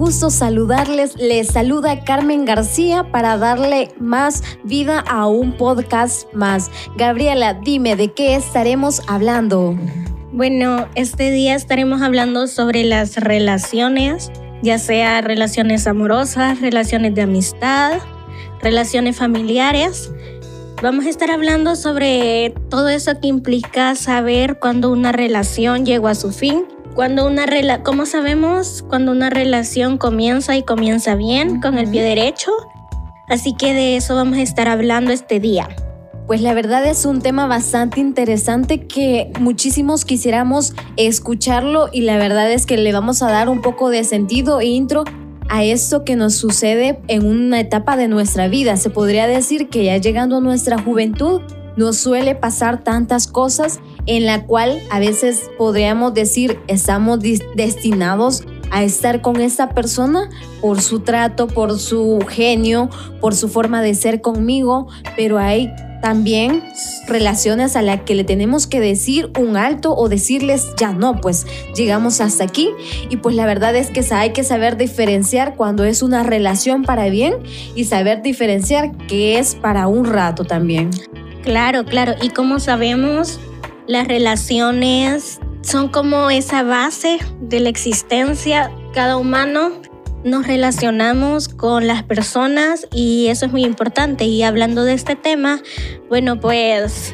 Gusto saludarles. Les saluda Carmen García para darle más vida a un podcast más. Gabriela, dime de qué estaremos hablando. Bueno, este día estaremos hablando sobre las relaciones, ya sea relaciones amorosas, relaciones de amistad, relaciones familiares. Vamos a estar hablando sobre todo eso que implica saber cuando una relación llegó a su fin cuando una rela ¿Cómo sabemos cuando una relación comienza y comienza bien, con el pie derecho? Así que de eso vamos a estar hablando este día. Pues la verdad es un tema bastante interesante que muchísimos quisiéramos escucharlo y la verdad es que le vamos a dar un poco de sentido e intro a esto que nos sucede en una etapa de nuestra vida. Se podría decir que ya llegando a nuestra juventud nos suele pasar tantas cosas en la cual a veces podríamos decir estamos destinados a estar con esta persona por su trato, por su genio, por su forma de ser conmigo, pero hay también relaciones a las que le tenemos que decir un alto o decirles ya no, pues llegamos hasta aquí y pues la verdad es que hay que saber diferenciar cuando es una relación para bien y saber diferenciar que es para un rato también. Claro, claro. Y como sabemos, las relaciones son como esa base de la existencia. Cada humano nos relacionamos con las personas y eso es muy importante. Y hablando de este tema, bueno, pues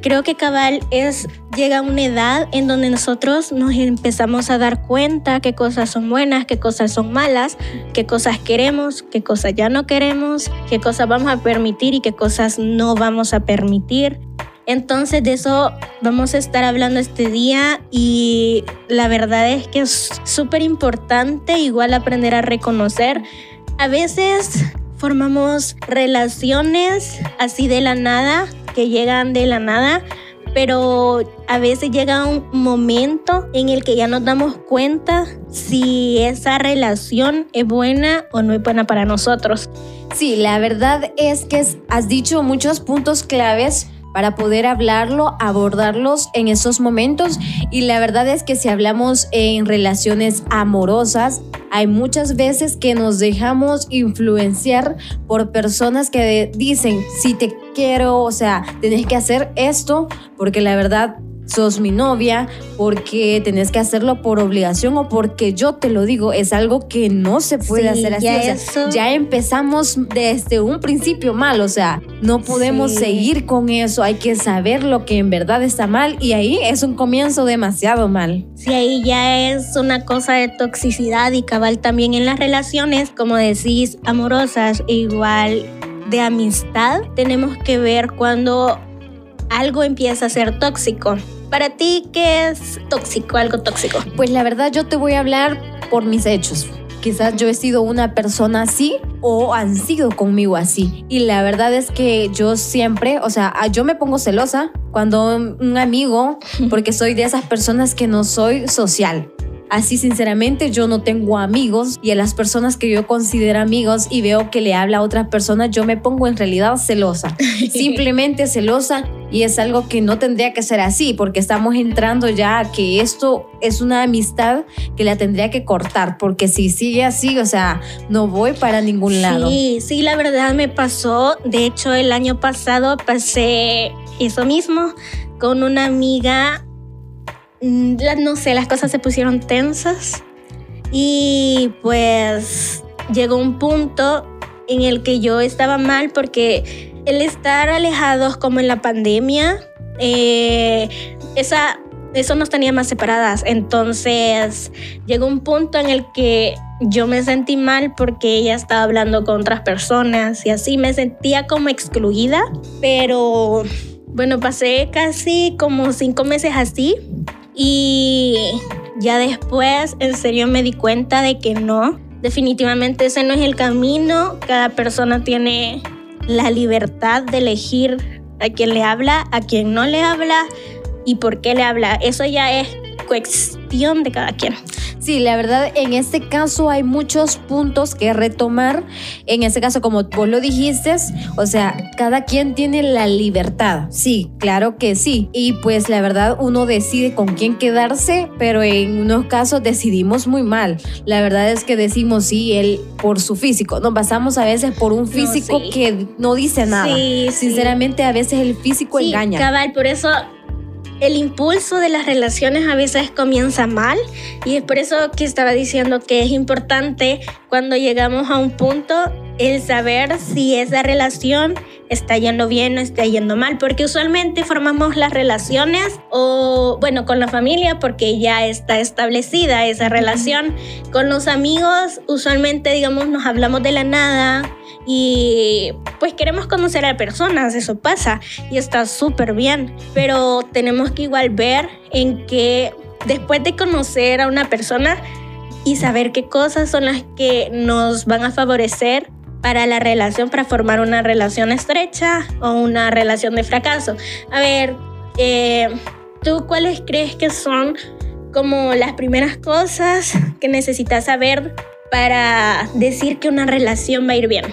creo que cabal es llega una edad en donde nosotros nos empezamos a dar cuenta qué cosas son buenas, qué cosas son malas, qué cosas queremos, qué cosas ya no queremos, qué cosas vamos a permitir y qué cosas no vamos a permitir. Entonces de eso vamos a estar hablando este día y la verdad es que es súper importante igual aprender a reconocer. A veces formamos relaciones así de la nada, que llegan de la nada, pero a veces llega un momento en el que ya nos damos cuenta si esa relación es buena o no es buena para nosotros. Sí, la verdad es que has dicho muchos puntos claves para poder hablarlo, abordarlos en esos momentos. Y la verdad es que si hablamos en relaciones amorosas, hay muchas veces que nos dejamos influenciar por personas que dicen, si te quiero, o sea, tenés que hacer esto, porque la verdad sos mi novia, porque tenés que hacerlo por obligación o porque yo te lo digo, es algo que no se puede hacer así. Ya, ya empezamos desde un principio mal, o sea, no podemos seguir con eso, hay que saber lo que en verdad está mal y ahí es un comienzo demasiado mal. Sí, ahí ya es una cosa de toxicidad y cabal también en las relaciones, como decís, amorosas, igual de amistad, tenemos que ver cuando algo empieza a ser tóxico. Para ti, ¿qué es tóxico, algo tóxico? Pues la verdad yo te voy a hablar por mis hechos. Quizás yo he sido una persona así o han sido conmigo así. Y la verdad es que yo siempre, o sea, yo me pongo celosa cuando un amigo, porque soy de esas personas que no soy social. Así sinceramente yo no tengo amigos y a las personas que yo considero amigos y veo que le habla a otras personas, yo me pongo en realidad celosa. Simplemente celosa y es algo que no tendría que ser así porque estamos entrando ya a que esto es una amistad que la tendría que cortar porque si sigue así, o sea, no voy para ningún lado. Sí, sí, la verdad me pasó. De hecho, el año pasado pasé eso mismo con una amiga no sé, las cosas se pusieron tensas y pues llegó un punto en el que yo estaba mal porque el estar alejados como en la pandemia, eh, esa, eso nos tenía más separadas. Entonces llegó un punto en el que yo me sentí mal porque ella estaba hablando con otras personas y así me sentía como excluida, pero bueno, pasé casi como cinco meses así y ya después, en serio, me di cuenta de que no, definitivamente ese no es el camino. Cada persona tiene la libertad de elegir a quién le habla, a quién no le habla y por qué le habla. Eso ya es cuestión de cada quien. Sí, la verdad, en este caso hay muchos puntos que retomar. En este caso, como vos lo dijiste, o sea, cada quien tiene la libertad. Sí, claro que sí. Y pues la verdad, uno decide con quién quedarse, pero en unos casos decidimos muy mal. La verdad es que decimos sí, él por su físico. Nos basamos a veces por un físico que no dice nada. Sí, Sinceramente, a veces el físico sí, engaña. Cabal, por eso el impulso de las relaciones a veces comienza mal y es por eso que estaba diciendo que es importante cuando llegamos a un punto el saber si esa relación está yendo bien o está yendo mal, porque usualmente formamos las relaciones o bueno, con la familia porque ya está establecida esa relación, con los amigos usualmente digamos nos hablamos de la nada, y pues queremos conocer a personas, eso pasa y está súper bien, pero tenemos que igual ver en que después de conocer a una persona y saber qué cosas son las que nos van a favorecer para la relación, para formar una relación estrecha o una relación de fracaso. A ver, eh, ¿tú cuáles crees que son como las primeras cosas que necesitas saber para decir que una relación va a ir bien?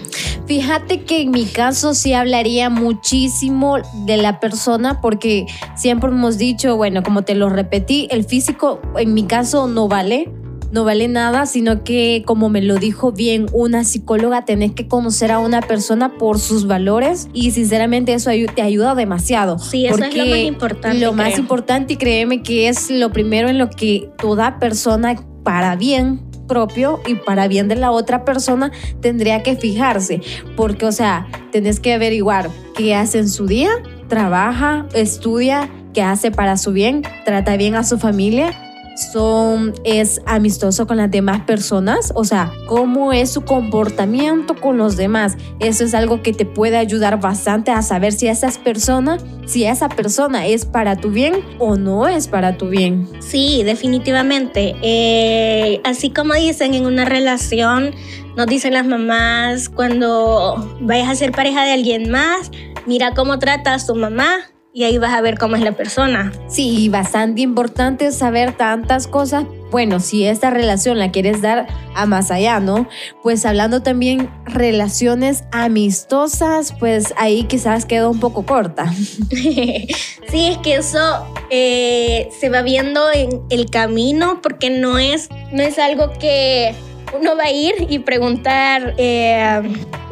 Fíjate que en mi caso sí hablaría muchísimo de la persona porque siempre hemos dicho, bueno, como te lo repetí, el físico en mi caso no vale no vale nada, sino que como me lo dijo bien una psicóloga, tenés que conocer a una persona por sus valores y sinceramente eso te ayuda demasiado. Sí, eso es lo más importante. Lo más importante y créeme que es lo primero en lo que toda persona para bien propio y para bien de la otra persona tendría que fijarse, porque o sea, tenés que averiguar qué hace en su día, trabaja, estudia, qué hace para su bien, trata bien a su familia son, es amistoso con las demás personas, o sea, cómo es su comportamiento con los demás. Eso es algo que te puede ayudar bastante a saber si esas personas, si esa persona es para tu bien o no es para tu bien. Sí, definitivamente. Eh, así como dicen en una relación, nos dicen las mamás, cuando vayas a ser pareja de alguien más, mira cómo trata a su mamá y ahí vas a ver cómo es la persona. Sí, bastante importante saber tantas cosas. Bueno, si esta relación la quieres dar a más allá, ¿no? Pues hablando también relaciones amistosas, pues ahí quizás queda un poco corta. sí, es que eso eh, se va viendo en el camino porque no es, no es algo que uno va a ir y preguntar, eh,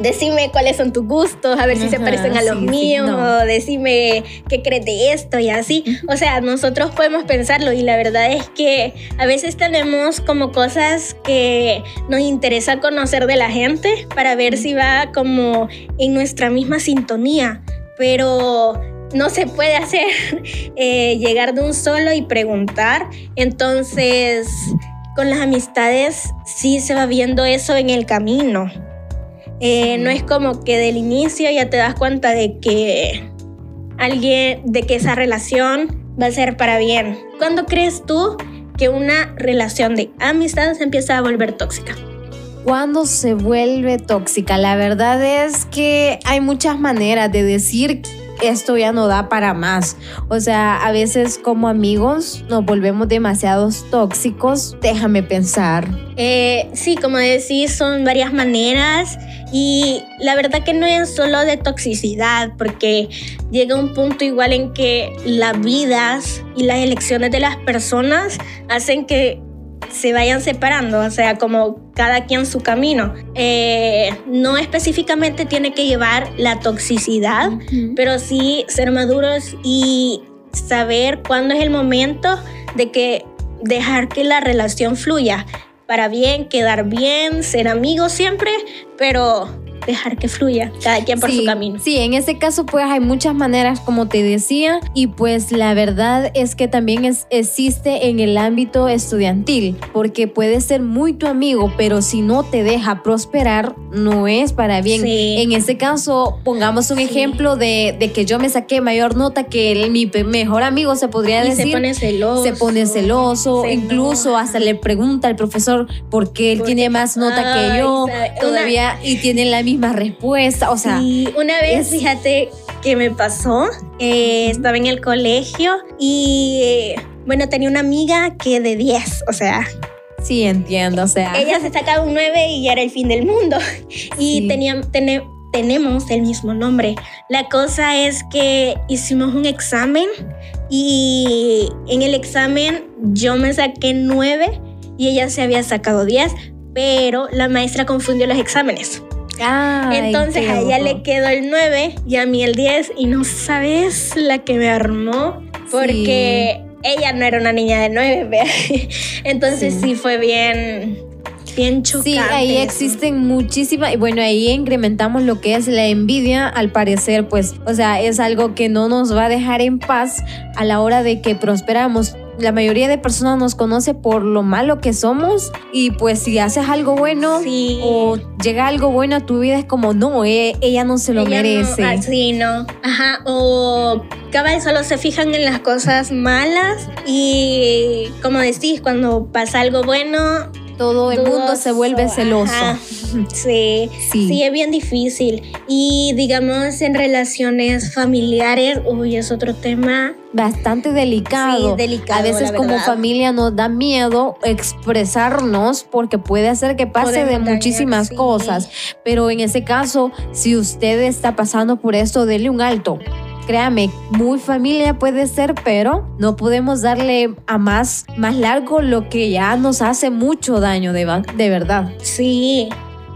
decime cuáles son tus gustos, a ver si se parecen a los míos, o decime qué crees de esto y así. O sea, nosotros podemos pensarlo y la verdad es que a veces tenemos como cosas que nos interesa conocer de la gente para ver si va como en nuestra misma sintonía, pero no se puede hacer eh, llegar de un solo y preguntar. Entonces, con las amistades sí se va viendo eso en el camino. Eh, no es como que del inicio ya te das cuenta de que alguien, de que esa relación va a ser para bien. ¿Cuándo crees tú que una relación de amistad se empieza a volver tóxica? ¿Cuándo se vuelve tóxica? La verdad es que hay muchas maneras de decir esto ya no da para más. O sea, a veces como amigos nos volvemos demasiados tóxicos. Déjame pensar. Eh, sí, como decís, son varias maneras y la verdad que no es solo de toxicidad, porque llega un punto igual en que las vidas y las elecciones de las personas hacen que se vayan separando, o sea, como cada quien su camino. Eh, no específicamente tiene que llevar la toxicidad, pero sí ser maduros y saber cuándo es el momento de que dejar que la relación fluya para bien, quedar bien, ser amigos siempre, pero dejar que fluya cada quien por sí, su camino. Sí, en ese caso pues hay muchas maneras como te decía y pues la verdad es que también es, existe en el ámbito estudiantil porque puede ser muy tu amigo pero si no te deja prosperar no es para bien. Sí. En ese caso pongamos un Sí. ejemplo de, de que yo me saqué mayor nota que el- mi mejor amigo se podría Y decir se pone celoso. se pone celoso, se incluso enoja. hasta le pregunta al profesor por qué él Porque- tiene más nota que yo sabe, una- todavía y tiene la misma respuesta, o sea, Sí, una vez, es- fíjate que me pasó, eh, estaba en el colegio y eh, bueno, tenía una amiga que de 10, o sea, sí entiendo, o sea, ella se sacaba un 9 y ya era el fin del mundo. Y Sí. tenía- tene- tenemos el mismo nombre. La cosa es que hicimos un examen y en el examen yo me saqué 9 y ella se había sacado 10, pero la maestra confundió los exámenes. Ay, Entonces a ella le quedó el 9 y a mí el 10 y no sabes la que me armó porque ella no era una niña de 9, vea. Entonces Sí. sí. fue bien, bien chocante. Sí, ahí existen muchísimas, y bueno, ahí incrementamos lo que es la envidia, al parecer, pues, o sea, es algo que no nos va a dejar en paz a la hora de que prosperamos. La mayoría de personas nos conoce por lo malo que somos y pues si haces algo bueno Sí. o llega algo bueno a tu vida es como, no, e- ella no se lo Ella merece. No, así no. Ajá. O cabal solo se fijan en las cosas malas y como decís, cuando pasa algo bueno, Todo el mundo se vuelve celoso. Ajá. Sí. Sí. Sí, es bien difícil. Y digamos en relaciones familiares, uy, es otro tema. Bastante delicado. Sí, delicado, A veces como familia nos da miedo expresarnos porque puede hacer que pase Podemos de dañar, muchísimas sí. cosas. Pero en ese caso, si usted está pasando por esto, dele un alto. Créame, muy familia puede ser, pero no podemos darle a más, más largo lo que ya nos hace mucho daño, de, de verdad. Sí,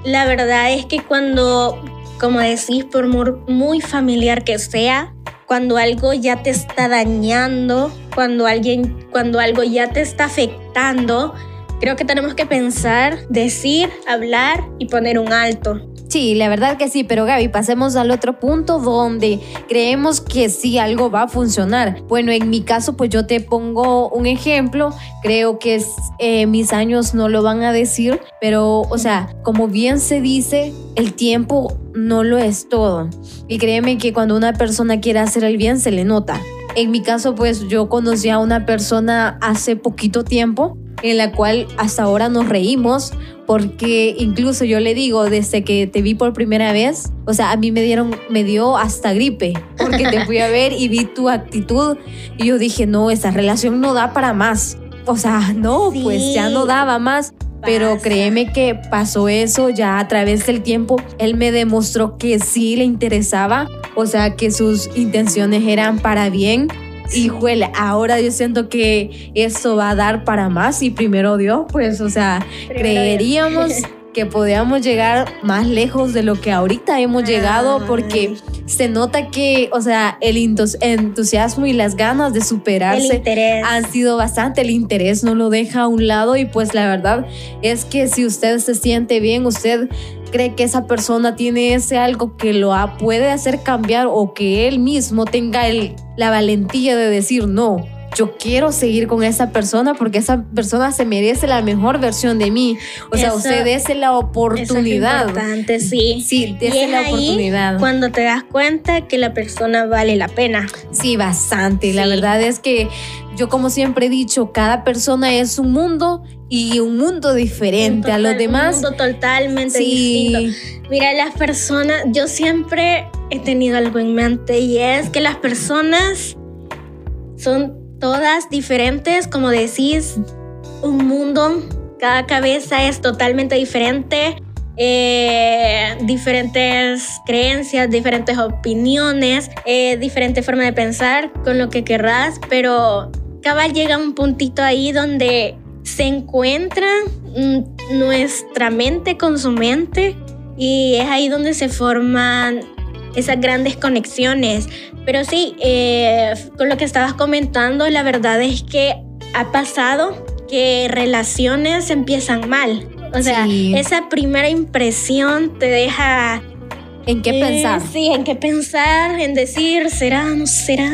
la verdad es que cuando, como decís, por mu- muy familiar que sea, cuando algo ya te está dañando, cuando alguien, cuando algo ya te está afectando, creo que tenemos que pensar, decir, hablar y poner un alto. Sí, la verdad que sí, pero Gaby, pasemos al otro punto donde creemos que sí algo va a funcionar. Bueno, en mi caso, pues yo te pongo un ejemplo, creo que eh, mis años no lo van a decir, pero, o sea, como bien se dice, el tiempo no lo es todo. Y créeme que cuando una persona quiere hacer el bien, se le nota. En mi caso, pues yo conocí a una persona hace poquito tiempo en la cual hasta ahora nos reímos porque incluso yo le digo desde que te vi por primera vez, o sea, a mí me dieron me dio hasta gripe porque te fui a ver y vi tu actitud y yo dije, "No, esa relación no da para más." O sea, no, Sí. pues ya no daba más. Pero créeme que pasó eso ya a través del tiempo. Él me demostró que sí le interesaba, o sea, que sus intenciones eran para bien. Y juele, ahora yo siento que esto va a dar para más y primero Dios, pues, o sea, Primero creeríamos que podíamos llegar más lejos de lo que ahorita hemos llegado porque se nota que, o sea, el entus- entusiasmo y las ganas de superarse han sido bastante, el interés no lo deja a un lado y pues la verdad es que si usted se siente bien, usted cree que esa persona tiene ese algo que lo puede hacer cambiar o que él mismo tenga el, la valentía de decir no. Yo quiero seguir con esa persona porque esa persona se merece la mejor versión de mí. O sea, Eso- usted dése la Eso es oportunidad. importante, sí. Sí, Y dése es la ahí oportunidad. Cuando te das cuenta que la persona vale la pena. Sí, bastante. La Sí. verdad es que yo como siempre he dicho, cada persona es un mundo y un mundo diferente Un a los demás. Un mundo totalmente Sí, distinto. Mira, las personas, yo siempre he tenido algo en mente y es que las personas son todas diferentes, como decís, un mundo, cada cabeza es totalmente diferente, eh, diferentes creencias, diferentes opiniones, eh, diferente forma de pensar con lo que querrás, pero cabal llega un puntito ahí donde se encuentra mm, nuestra mente con su mente y es ahí donde se forman esas grandes conexiones. Pero sí, eh, con lo que estabas comentando, la verdad es que ha pasado que relaciones empiezan mal. O sea, Sí. esa primera impresión te deja en qué Eh, pensar. Sí, en qué pensar, en decir, será, no será.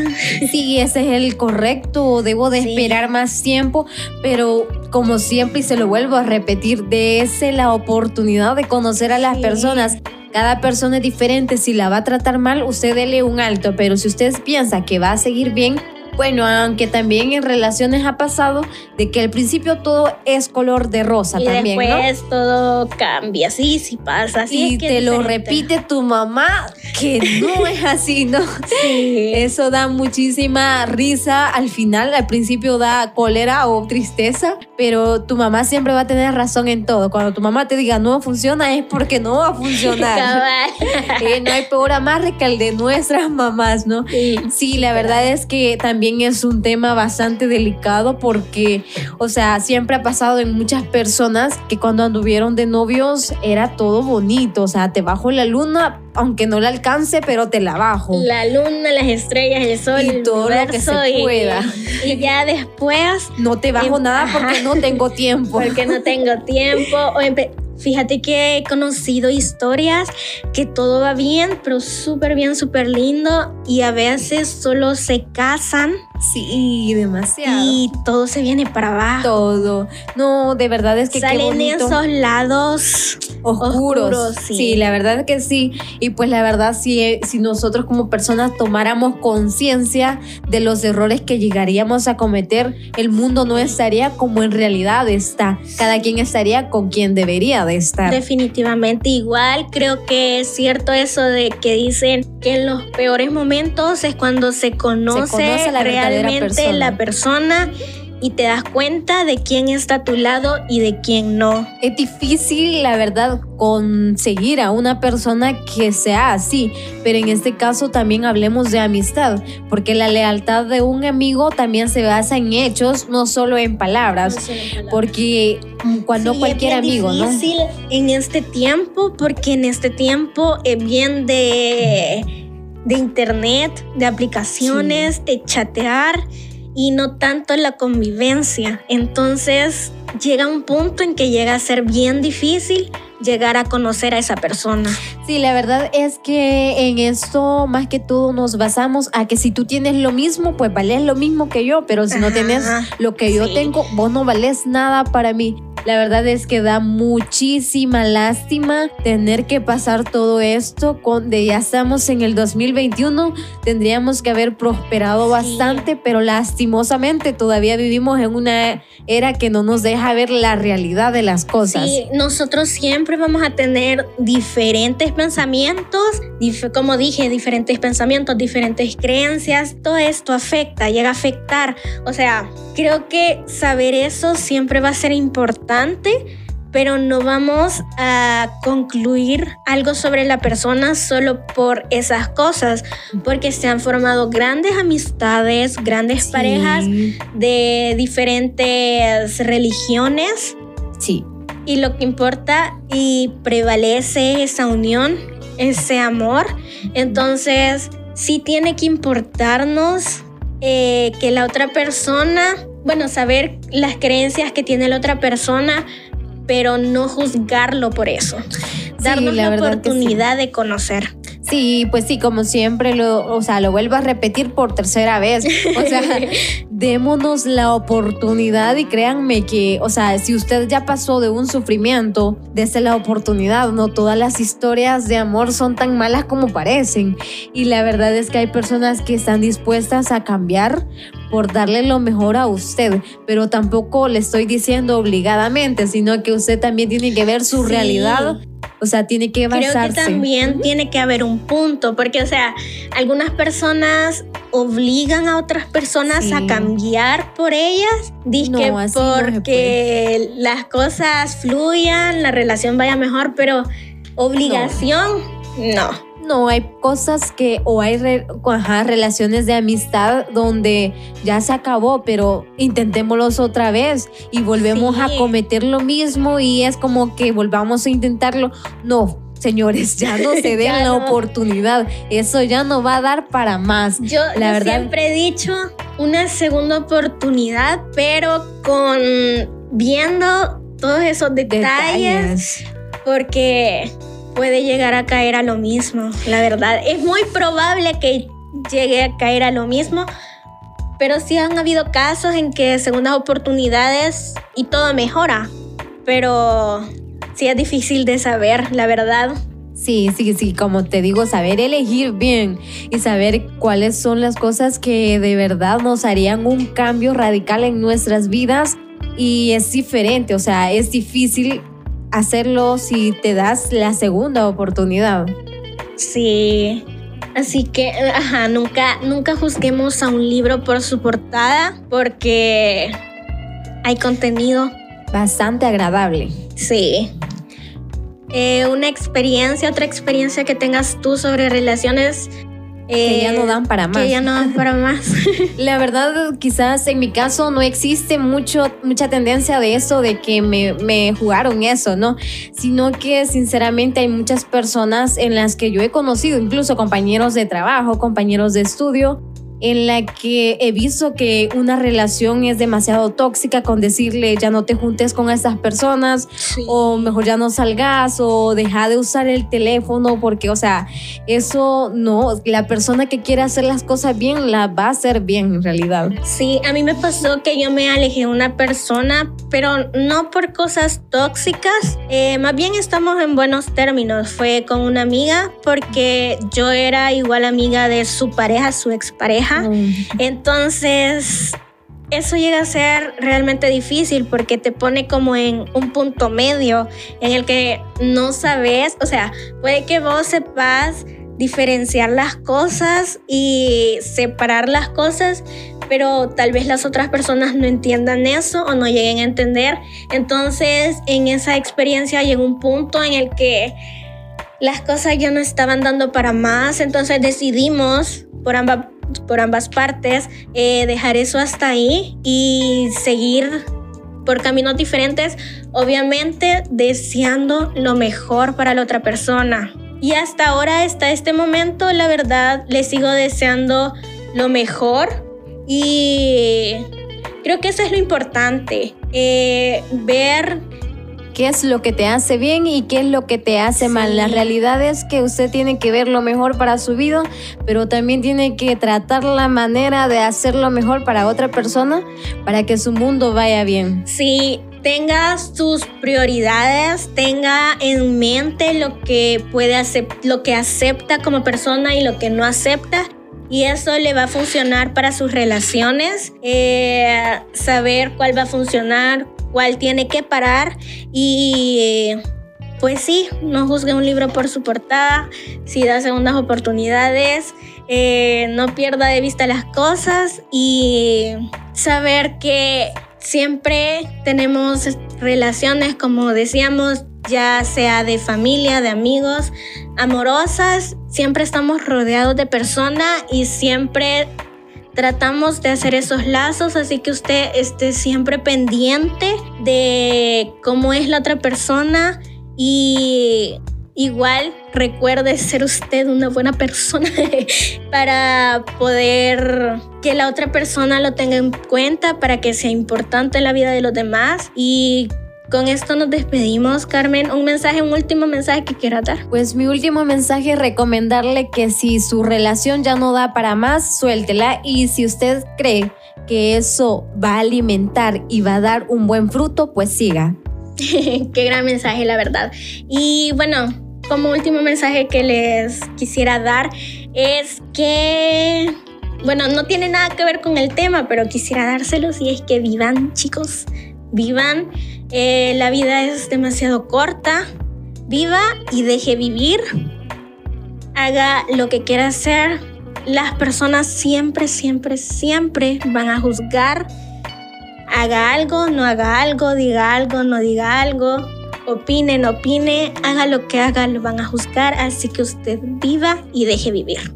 Sí, ese es el correcto, debo de Sí. esperar más tiempo, pero como siempre y se lo vuelvo a repetir, dése la oportunidad de conocer a las Sí. personas. Cada persona es diferente, si la va a tratar mal, usted dele un alto, pero si usted piensa que va a seguir bien, bueno, aunque también en relaciones ha pasado de que al principio todo es color de rosa y también, ¿no? después todo cambia, sí, sí pasa. Así Y es que te lo repite tu mamá, que no es así, ¿no? Sí. Eso da muchísima risa al final, al principio da cólera o tristeza, pero tu mamá siempre va a tener razón en todo. Cuando tu mamá te diga no funciona es porque no va a funcionar. Eh, no hay peor amarre que el de nuestras mamás, ¿no? Sí. Sí, la verdad es que también es un tema bastante delicado porque, o sea, siempre ha pasado en muchas personas que cuando anduvieron de novios era todo bonito, o sea, te bajo la luna, aunque no la alcance, pero te la bajo. La luna, las estrellas, el sol, Y el todo lo que se y- pueda. Y, ya después, No te bajo Em, nada porque no tengo tiempo. porque no tengo tiempo. O Fíjate que he conocido historias que todo va bien, pero súper bien, súper lindo. Y a veces solo se casan Sí, demasiado. y todo se viene para abajo. todo. No, de verdad es que qué Salen bonito. esos lados. oscuros. oscuros, sí. sí. la verdad que sí. Y pues la verdad, si, si nosotros como personas tomáramos conciencia de los errores que llegaríamos a cometer, el mundo no estaría como en realidad está. Cada quien estaría con quien debería de estar. Definitivamente igual, creo que es cierto eso de que dicen que en los peores momentos es cuando se conoce, conoce la verdadera realmente persona. la persona y te das cuenta de quién está a tu lado y de quién no. Es difícil, la verdad, conseguir a una persona que sea así, pero en este caso también hablemos de amistad, porque la lealtad de un amigo también se basa en hechos, no solo en palabras, porque mm, cuando Sí, cualquier es bien amigo, ¿no? difícil en este tiempo, porque en este tiempo es bien de, de internet, de aplicaciones, de chatear y no tanto la convivencia. Entonces llega un punto en que llega a ser bien difícil llegar a conocer a esa persona. Sí, la verdad es que en esto más que todo nos basamos a que si tú tienes lo mismo, pues vales lo mismo que yo, pero si no tienes lo que yo sí. tengo, vos no vales nada para mí. La verdad es que da muchísima lástima tener que pasar todo esto. Con, de ya estamos en el 2021, tendríamos que haber prosperado Sí. bastante, pero lastimosamente todavía vivimos en una era que no nos deja ver la realidad de las cosas. Sí, nosotros siempre vamos a tener diferentes pensamientos, dif- como dije, diferentes pensamientos, diferentes creencias. Todo esto afecta, llega a afectar. O sea, creo que saber eso siempre va a ser importante, pero no vamos a concluir algo sobre la persona solo por esas cosas, porque se han formado grandes amistades, grandes Sí, parejas de diferentes religiones Sí. y lo que importa y prevalece esa unión, ese amor. Entonces, sí tiene que importarnos eh, que la otra persona, bueno, saber las creencias que tiene la otra persona, pero no juzgarlo por eso. Darnos la sí. oportunidad de conocer. Sí, pues sí, como siempre, lo, o sea, lo vuelvo a repetir por tercera vez. O sea, démonos la oportunidad y créanme que, o sea, si usted ya pasó de un sufrimiento, dése la oportunidad, no todas las historias de amor son tan malas como parecen. Y la verdad es que hay personas que están dispuestas a cambiar por darle lo mejor a usted, pero tampoco le estoy diciendo obligadamente, sino que usted también tiene que ver su Sí. realidad. O sea, tiene que Creo basarse. que también tiene que haber un punto, porque, o sea, algunas personas obligan a otras personas Sí. a cambiar por ellas, dizque No, porque las cosas fluyan, la relación vaya mejor, pero obligación, no. No, hay cosas que, o hay re- ajá, relaciones de amistad donde ya se acabó, pero intentémoslos otra vez y volvemos Sí. a cometer lo mismo y es como que volvamos a intentarlo. No, señores, ya no se den la no. oportunidad. Eso ya no va a dar para más. Yo, La yo verdad- siempre he dicho una segunda oportunidad, pero con viendo todos esos detalles. Detalles. porque puede llegar a caer a lo mismo, la verdad. Es muy probable que llegue a caer a lo mismo, pero sí han habido casos en que segundas oportunidades y todo mejora, pero sí es difícil de saber, la verdad. Sí, sí, sí, como te digo, saber elegir bien y saber cuáles son las cosas que de verdad nos harían un cambio radical en nuestras vidas y es diferente, o sea, es difícil hacerlo si te das la segunda oportunidad. Sí, así que, ajá, nunca, nunca juzguemos a un libro por su portada porque hay contenido bastante agradable. Sí. Eh, una experiencia, otra experiencia que tengas tú sobre relaciones que ya no dan para más. Que ya no dan para más. La verdad, quizás en mi caso no existe mucho, mucha tendencia de eso, de que me, me jugaron eso, ¿no? Sino que sinceramente hay muchas personas en las que yo he conocido, incluso compañeros de trabajo, compañeros de estudio, en la que he visto que una relación es demasiado tóxica con decirle ya no te juntes con estas personas o mejor ya no salgas o deja de usar el teléfono porque, o sea, eso no, la persona que quiere hacer las cosas bien la va a hacer bien en realidad. Sí, a mí me pasó que yo me alejé de una persona, pero no por cosas tóxicas, eh, más bien estamos en buenos términos. Fue con una amiga porque yo era igual amiga de su pareja, su expareja entonces, eso llega a ser realmente difícil porque te pone como en un punto medio en el que no sabes, o sea, puede que vos sepas diferenciar las cosas y separar las cosas, pero tal vez las otras personas no entiendan eso o no lleguen a entender. Entonces, en esa experiencia llegó un punto en el que las cosas ya no estaban dando para más, entonces decidimos por ambas por ambas partes, eh, dejar eso hasta ahí y seguir por caminos diferentes, obviamente deseando lo mejor para la otra persona. Y hasta ahora, hasta este momento, la verdad, le sigo deseando lo mejor y creo que eso es lo importante, eh, ver qué es lo que te hace bien y qué es lo que te hace mal. La realidad es que usted tiene que ver lo mejor para su vida, pero también tiene que tratar la manera de hacer lo mejor para otra persona para que su mundo vaya bien. Sí, tenga sus prioridades, tenga en mente lo que puede lo que acepta como persona y lo que no acepta. Y eso le va a funcionar para sus relaciones, eh, saber cuál va a funcionar, cual tiene que parar y pues sí, no juzgue un libro por su portada, si da segundas oportunidades, eh, no pierda de vista las cosas y saber que siempre tenemos relaciones, como decíamos, ya sea de familia, de amigos, amorosas, siempre estamos rodeados de personas y siempre tratamos de hacer esos lazos, así que usted esté siempre pendiente de cómo es la otra persona y igual recuerde ser usted una buena persona para poder que la otra persona lo tenga en cuenta, para que sea importante en la vida de los demás y con esto nos despedimos, Carmen. Un mensaje, un último mensaje que quiera dar. Pues mi último mensaje es recomendarle que si su relación ya no da para más, suéltela y si usted cree que eso va a alimentar y va a dar un buen fruto, pues siga. Qué gran mensaje, la verdad. Y bueno, como último mensaje que les quisiera dar es que, bueno, no tiene nada que ver con el tema, pero quisiera dárselos y es que vivan, chicos, vivan eh, la vida es demasiado corta. Viva y deje vivir. Haga lo que quiera hacer. Las personas siempre, siempre, siempre van a juzgar. Haga algo, no haga algo, diga algo, no diga algo. Opine, no opine. Haga lo que haga, lo van a juzgar. Así que usted viva y deje vivir.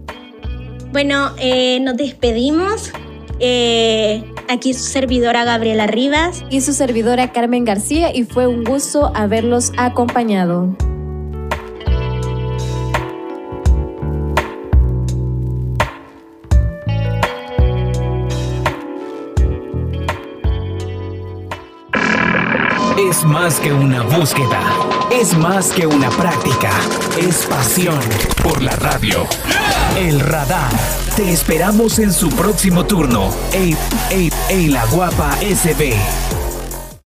Bueno, eh, nos despedimos. Eh, Aquí su servidora Gabriela Rivas. Y su servidora Carmen García y fue un gusto haberlos acompañado. es más que una búsqueda, es más que una práctica, es pasión por la radio. El radar. Te esperamos en su próximo turno. Ey, ey, ey, la guapa SB.